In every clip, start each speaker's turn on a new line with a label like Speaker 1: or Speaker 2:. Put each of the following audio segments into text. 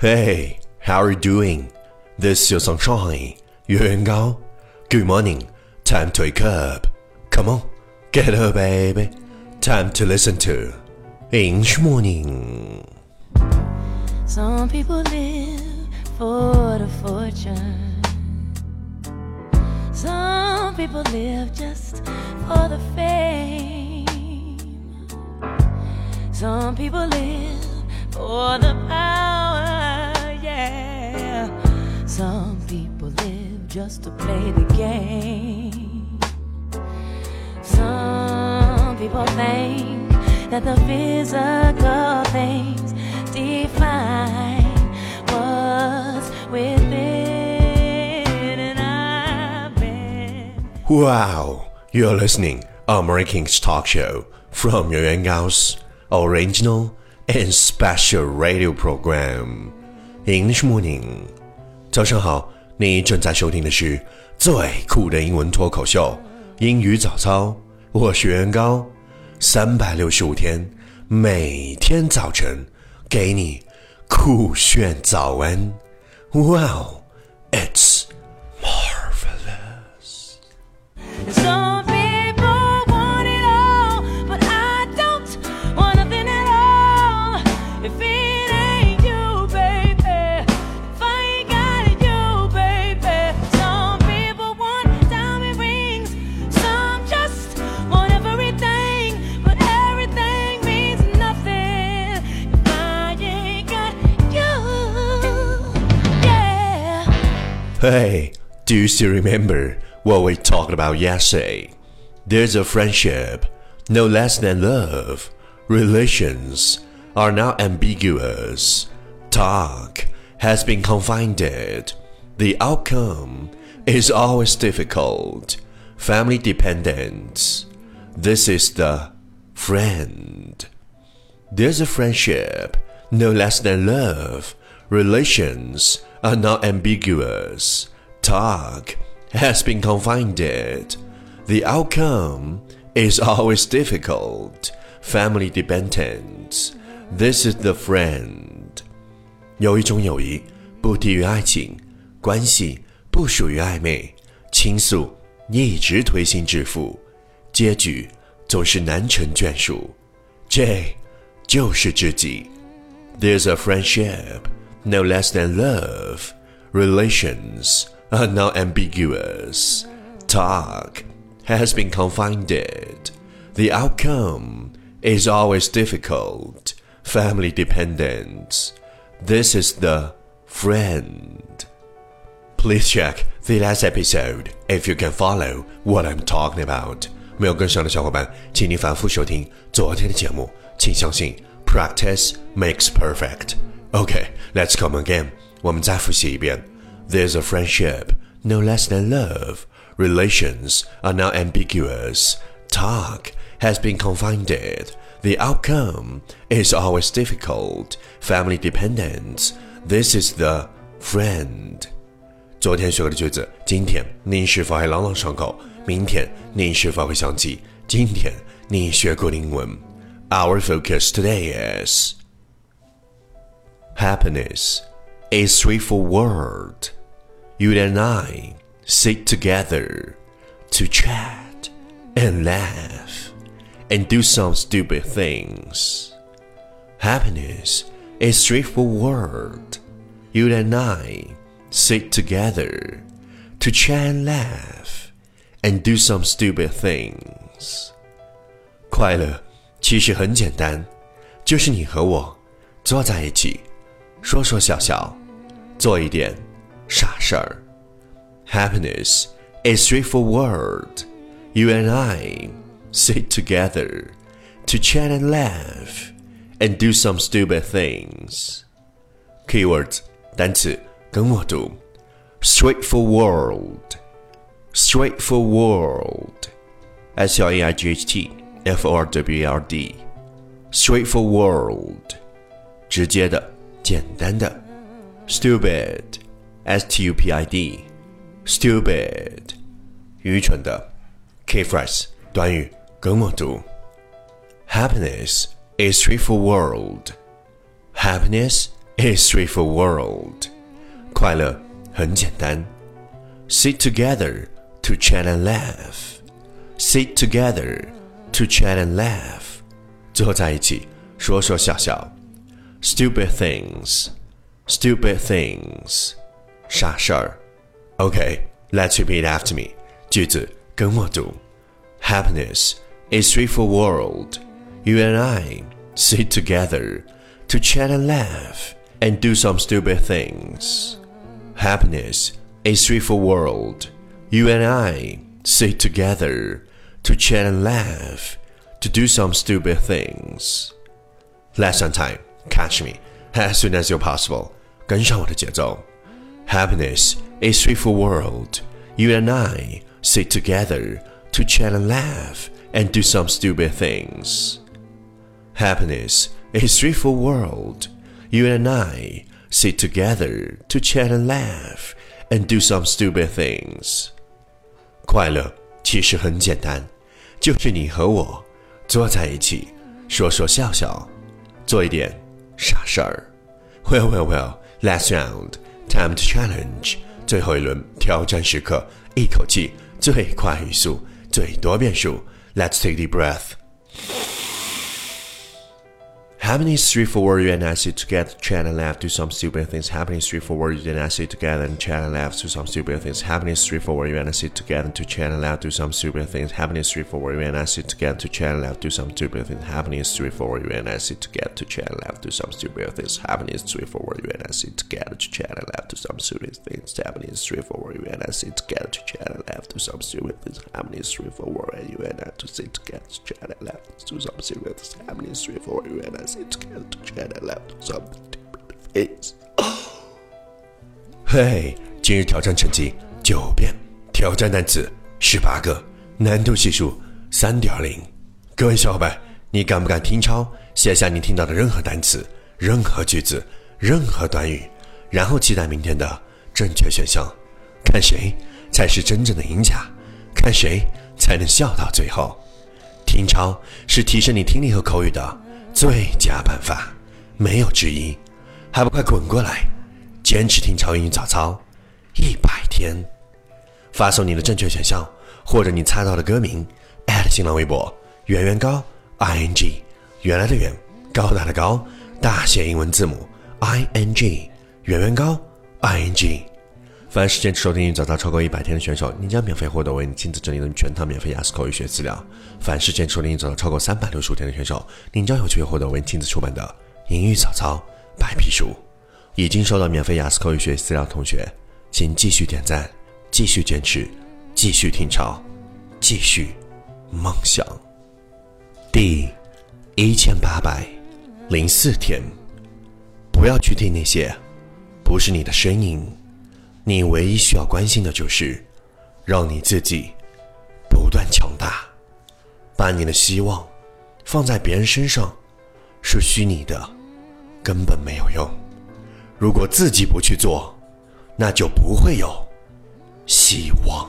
Speaker 1: Hey, how are you doing? This is your sunshine, Yuan Gao. Good morning. Time to wake up. Come on, get up, baby. Time to listen to English Morning.
Speaker 2: Some people live for the fortune. Some people live just for the fame. Some people live for the power, yeah. Some people live just to play the game. Some people think that the physical things
Speaker 1: Wow, you're listening American talk show from Yuan Gao's original and special radio program English Morning。早上好，你正在收听的是最酷的英文脱口秀《英语早操》，我是袁高，三百六十五天，每天早晨给你酷炫早安。 Wow, it's Hey, do you still remember what we talked about yesterday? There's a friendship, no less than love. Relations are now ambiguous. Talk has been confined. The outcome is always difficult. Family dependent. This is the friend. There's a friendship, no less than love. Relations are not ambiguous. Talk has been confined. The outcome is always difficult. Family dependent. This is the friend. 有一种友谊不低于爱情，关系不属于暧昧，倾诉一直推心置腹，结局总是难成眷属。这就是知己。There's a friendship, no less than love. Relations are not ambiguous. Talk has been confined. The outcome is always difficult. Family dependent. This is the friend. Please check the last episode if you can follow what I'm talking about. 没有跟上的小伙伴，请你反复收听昨天的节目。请相信，practice makes perfect. Okay, let's come again. 我们再复习一遍。There's a friendship, no less than love. Relations are now ambiguous. Talk has been confined. The outcome is always difficult. Family dependent. This is the friend. 昨天学过的句子，今天你是否还朗朗上口？明天你是否会想起今天你学过的英文？Our focus today is happiness. A straightforward. You and I sit together to chat and laugh and do some stupid things. Happiness is straightforward. You and I sit together to chat and laugh and do some stupid things. 快乐其实很简单，就是你和我坐在一起， 说说笑笑，做一点傻事儿。Happiness is straightforward. You and I sit together to chat and laugh and do some stupid things. Keywords 单词跟我读，straightforward, straightforward, s l a i g h t f o r w a r d, straightforward, 直接的、 简单的 stupid, s t u p i d, stupid，愚蠢的。Key phrase 短语跟我读。Happiness is straightforward. Happiness is straightforward. 快乐很简单。Sit together to chat and laugh. Sit together to chat and laugh. 坐在一起说说笑笑。 Stupid things, stupid things. 傻事儿。Okay, let's repeat after me. 句子跟我读。Happiness is straightforward. You and I sit together to chat and laugh and do some stupid things. Happiness is straightforward. You and I sit together to chat and laugh to do some stupid things. Lesson time. Catch me as soon as you're possible. 跟上我的节奏。Happiness is straightforward. You and I sit together to chat and laugh and do some stupid things. Happiness is straightforward. You and I sit together to chat and laugh and do some stupid things. 快乐其实很简单，就是你和我坐在一起，说说笑笑，做一点 啥事儿。Well, well, well. Last round, time to challenge. 最后一轮挑战时刻，一口气最快语速，最多变数。Let's take deep breath. Happening straightforward, and I sit together, chat and laugh, do some stupid things. Happening straightforward, and I sit together and chat and laugh, do some stupid things. Happening straightforward, and I sit together to chat and laugh, do some stupid things. Happening straightforward, and I sit together to chat and laugh, do some stupid things. Happening straightforward, and I sit together to chat and laugh, do some stupid things. Happening straightforward, and I sit together to chat and laugh, do some stupid things. Happening straightforward, and I sit together to chat and laugh, do some stupid things. Happening straightforward, you and I to sit together to chat and laugh, do some stupid things. Happening straightforward, and I sit together to chat and laugh, do some stupid things. 嘿，今日挑战成绩九遍，挑战单词十八个，难度系数三点零。各位小伙伴，你敢不敢听抄？写下你听到的任何单词、任何句子、任何短语，然后期待明天的正确选项，看谁才是真正的赢家，看谁才能笑到最后。听抄是提升你听力和口语的最佳办法，没有之一。还不快滚过来！坚持听超英语早操一百天，发送你的正确选项或者你猜到的歌名新浪微博圆圆高 i n g 原来的圆高大的高大写英文字母 i n g 圆圆高 i n g。凡是坚持收听英语早操超过一百天的选手，您将免费获得为你亲自整理的全套免费雅思口语学资料。凡是坚持收听英语早操超过三百六十五天的选手，您将有机会获得为你亲自出版的英语早操白皮书。已经收到免费雅思口语学习资料的同学，请继续点赞，继续坚持，继续听抄，继续梦想。第一千八百零四天，不要去听那些不是你的声音，你唯一需要关心的就是让你自己不断强大。把你的希望放在别人身上是虚拟的，根本没有用。如果自己不去做，那就不会有希望。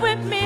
Speaker 2: with me.